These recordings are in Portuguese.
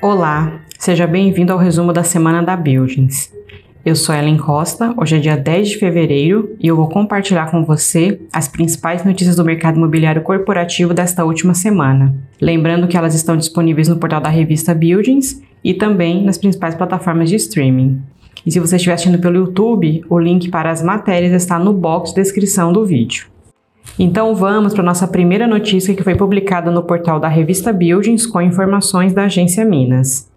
Olá, seja bem-vindo ao resumo da semana da Buildings. Eu sou Ellen Costa, hoje é dia 10 de fevereiro e eu vou compartilhar com você as principais notícias do mercado imobiliário corporativo desta última semana. Lembrando que elas estão disponíveis no portal da revista Buildings e também nas principais plataformas de streaming. E se você estiver assistindo pelo YouTube, o link para as matérias está no box de descrição do vídeo. Então vamos para nossa primeira notícia que foi publicada no portal da revista Buildings com informações da agência Minas.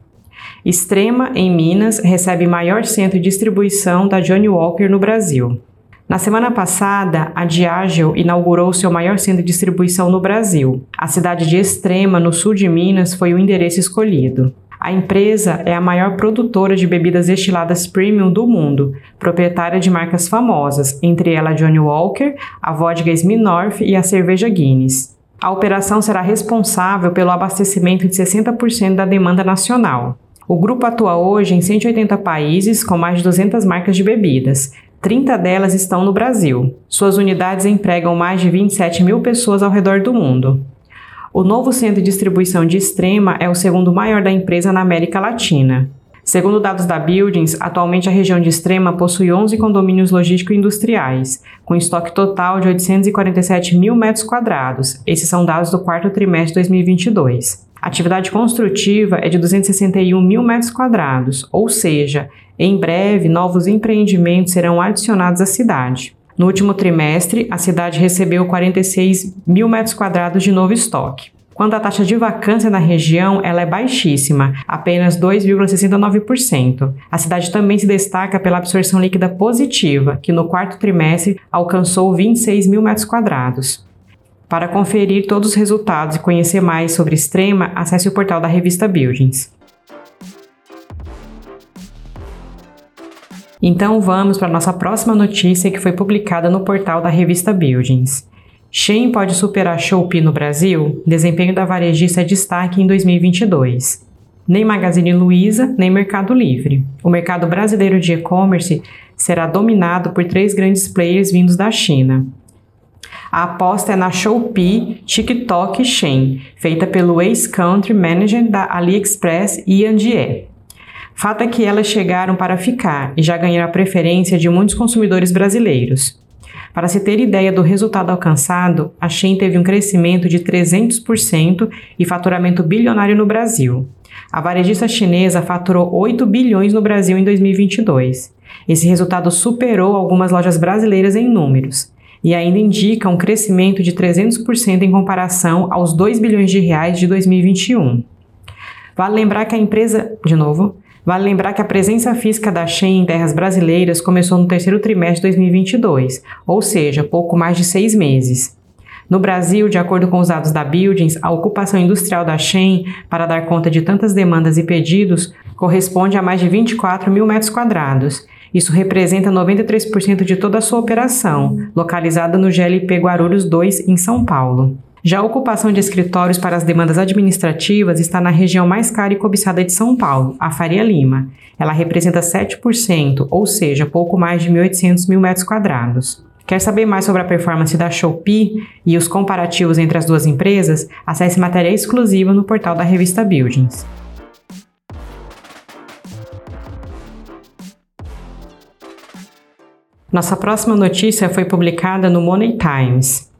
Extrema, em Minas, recebe maior centro de distribuição da Johnny Walker no Brasil. Na semana passada, a Diageo inaugurou seu maior centro de distribuição no Brasil. A cidade de Extrema, no sul de Minas, foi o endereço escolhido. A empresa é a maior produtora de bebidas destiladas premium do mundo, proprietária de marcas famosas, entre elas Johnny Walker, a vodka Smirnoff e a cerveja Guinness. A operação será responsável pelo abastecimento de 60% da demanda nacional. O grupo atua hoje em 180 países com mais de 200 marcas de bebidas. 30 delas estão no Brasil. Suas unidades empregam mais de 27 mil pessoas ao redor do mundo. O novo centro de distribuição de Extrema é o segundo maior da empresa na América Latina. Segundo dados da Buildings, atualmente a região de Extrema possui 11 condomínios logístico-industriais, com estoque total de 847 mil metros quadrados. Esses são dados do quarto trimestre de 2022. A atividade construtiva é de 261 mil metros quadrados, ou seja, em breve novos empreendimentos serão adicionados à cidade. No último trimestre, a cidade recebeu 46 mil metros quadrados de novo estoque. Quanto à taxa de vacância na região, ela é baixíssima, apenas 2,69%. A cidade também se destaca pela absorção líquida positiva, que no quarto trimestre alcançou 26 mil metros quadrados. Para conferir todos os resultados e conhecer mais sobre Extrema, acesse o portal da revista Buildings. Então vamos para nossa próxima notícia que foi publicada no portal da revista Buildings. Shein pode superar Shopee no Brasil? Desempenho da varejista é destaque em 2022. Nem Magazine Luiza, nem Mercado Livre. O mercado brasileiro de e-commerce será dominado por três grandes players vindos da China. A aposta é na Shopee, TikTok e Shein, feita pelo ex-country manager da AliExpress Ian Die. Fato é que elas chegaram para ficar e já ganharam a preferência de muitos consumidores brasileiros. Para se ter ideia do resultado alcançado, a Shein teve um crescimento de 300% e faturamento bilionário no Brasil. A varejista chinesa faturou 8 bilhões no Brasil em 2022. Esse resultado superou algumas lojas brasileiras em números e ainda indica um crescimento de 300% em comparação aos 2 bilhões de reais de 2021. Vale lembrar que a empresa, de novo, Vale lembrar que a presença física da Shein em terras brasileiras começou no terceiro trimestre de 2022, ou seja, pouco mais de seis meses. No Brasil, de acordo com os dados da Buildings, a ocupação industrial da Shein para dar conta de tantas demandas e pedidos corresponde a mais de 24 mil metros quadrados. Isso representa 93% de toda a sua operação, localizada no GLP Guarulhos 2, em São Paulo. Já a ocupação de escritórios para as demandas administrativas está na região mais cara e cobiçada de São Paulo, a Faria Lima. Ela representa 7%, ou seja, pouco mais de 1.800 mil metros quadrados. Quer saber mais sobre a performance da Shopee e os comparativos entre as duas empresas? Acesse matéria exclusiva no portal da revista Buildings. Nossa próxima notícia foi publicada no Money Times.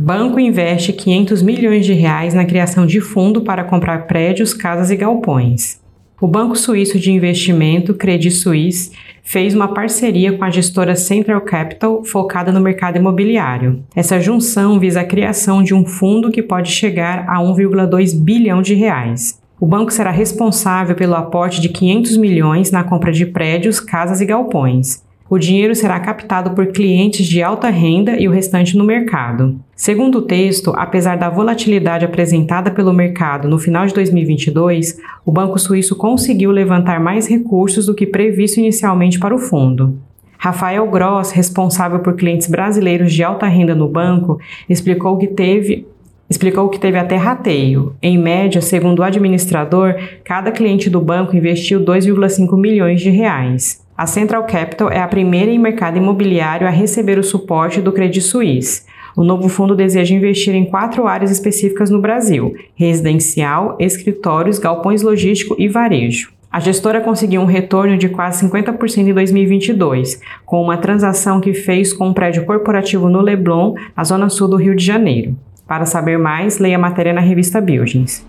Banco investe 500 milhões de reais na criação de fundo para comprar prédios, casas e galpões. O banco suíço de investimento Credit Suisse fez uma parceria com a gestora Central Capital focada no mercado imobiliário. Essa junção visa a criação de um fundo que pode chegar a 1,2 bilhão de reais. O banco será responsável pelo aporte de 500 milhões na compra de prédios, casas e galpões. O dinheiro será captado por clientes de alta renda e o restante no mercado. Segundo o texto, apesar da volatilidade apresentada pelo mercado no final de 2022, o Banco Suíço conseguiu levantar mais recursos do que previsto inicialmente para o fundo. Rafael Gross, responsável por clientes brasileiros de alta renda no banco, explicou que teve explicou que teve até rateio. Em média, segundo o administrador, cada cliente do banco investiu 2,5 milhões de reais. A Central Capital é a primeira em mercado imobiliário a receber o suporte do Credit Suisse. o novo fundo deseja investir em quatro áreas específicas no Brasil: residencial, escritórios, galpões logístico e varejo. A gestora conseguiu um retorno de quase 50% em 2022, com uma transação que fez com um prédio corporativo no Leblon, na zona sul do Rio de Janeiro. Para saber mais, leia a matéria na revista Buildings.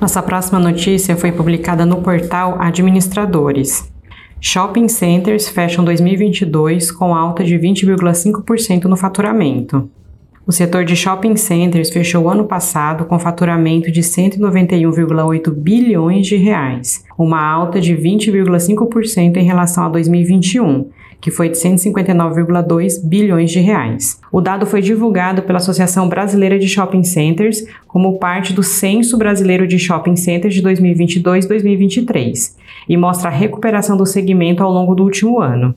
Nossa próxima notícia foi publicada no portal Administradores. Shopping centers fecham 2022 com alta de 20,5% no faturamento. O setor de shopping centers fechou o ano passado com faturamento de 191,8 bilhões de reais, uma alta de 20,5% em relação a 2021, que foi de 159,2 bilhões de reais. O dado foi divulgado pela Associação Brasileira de Shopping Centers como parte do Censo Brasileiro de Shopping Centers de 2022-2023 e mostra a recuperação do segmento ao longo do último ano.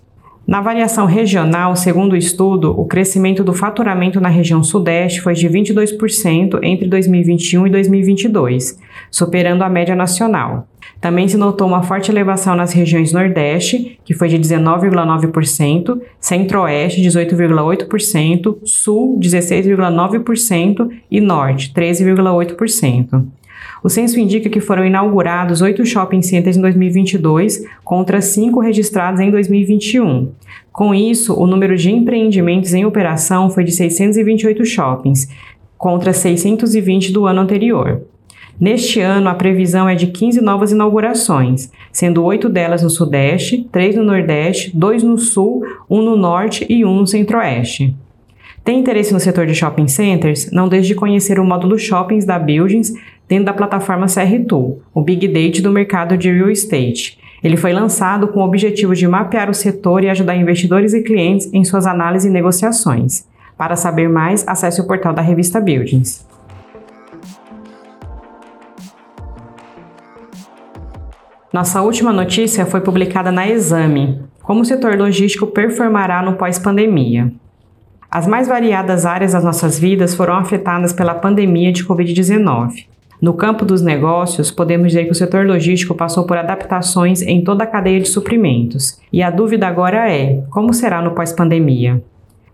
Na variação regional, segundo o estudo, o crescimento do faturamento na região Sudeste foi de 22% entre 2021 e 2022, superando a média nacional. Também se notou uma forte elevação nas regiões Nordeste, que foi de 19,9%, Centro-Oeste, 18,8%, Sul, 16,9% e Norte, 13,8%. O censo indica que foram inaugurados oito shopping centers em 2022 contra cinco registrados em 2021. Com isso, o número de empreendimentos em operação foi de 628 shoppings, contra 620 do ano anterior. Neste ano, a previsão é de 15 novas inaugurações, sendo oito delas no Sudeste, três no Nordeste, dois no Sul, um no Norte e um no Centro-Oeste. Tem interesse no setor de shopping centers? Não deixe de conhecer o módulo Shoppings da Buildings dentro da plataforma CR2, o Big Data do mercado de real estate. Ele foi lançado com o objetivo de mapear o setor e ajudar investidores e clientes em suas análises e negociações. Para saber mais, acesse o portal da revista Buildings. Nossa última notícia foi publicada na Exame: Como o setor logístico performará no pós-pandemia. As mais variadas áreas das nossas vidas foram afetadas pela pandemia de Covid-19. No campo dos negócios, podemos dizer que o setor logístico passou por adaptações em toda a cadeia de suprimentos. E a dúvida agora é: como será no pós-pandemia?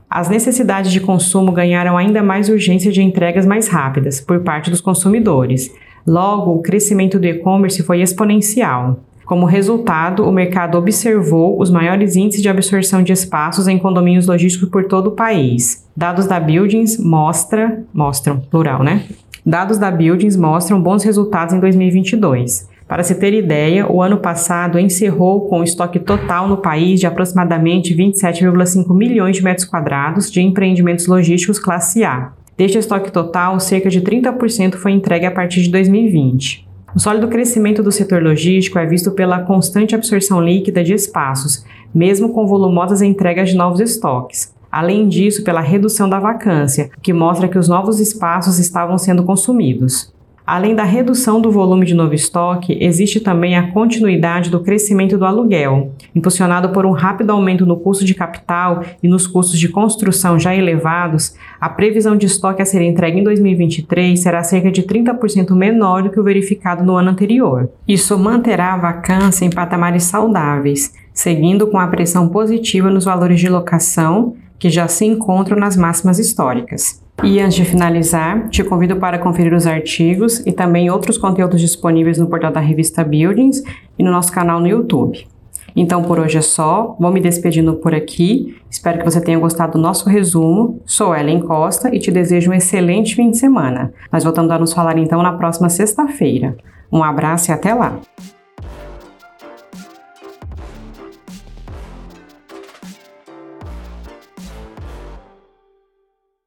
As necessidades de consumo ganharam ainda mais urgência de entregas mais rápidas por parte dos consumidores. Logo, o crescimento do e-commerce foi exponencial. Como resultado, o mercado observou os maiores índices de absorção de espaços em condomínios logísticos por todo o país. Dados da Buildings mostra, mostram, plural, né? Dados da Buildings mostram bons resultados em 2022. Para se ter ideia, o ano passado encerrou com o estoque total no país de aproximadamente 27,5 milhões de metros quadrados de empreendimentos logísticos classe A. Deste estoque total, cerca de 30% foi entregue a partir de 2020. O sólido crescimento do setor logístico é visto pela constante absorção líquida de espaços, mesmo com volumosas entregas de novos estoques. Além disso, pela redução da vacância, que mostra que os novos espaços estavam sendo consumidos. Além da redução do volume de novo estoque, existe também a continuidade do crescimento do aluguel, impulsionado por um rápido aumento no custo de capital e nos custos de construção já elevados. A previsão de estoque a ser entregue em 2023 será cerca de 30% menor do que o verificado no ano anterior. Isso manterá a vacância em patamares saudáveis, seguindo com a pressão positiva nos valores de locação que já se encontram nas máximas históricas. E antes de finalizar, te convido para conferir os artigos e também outros conteúdos disponíveis no portal da revista Buildings e no nosso canal no YouTube. Então por hoje é só, vou me despedindo por aqui. Espero que você tenha gostado do nosso resumo. Sou Ellen Costa e te desejo um excelente fim de semana. Nós voltamos a nos falar então na próxima sexta-feira. Um abraço e até lá!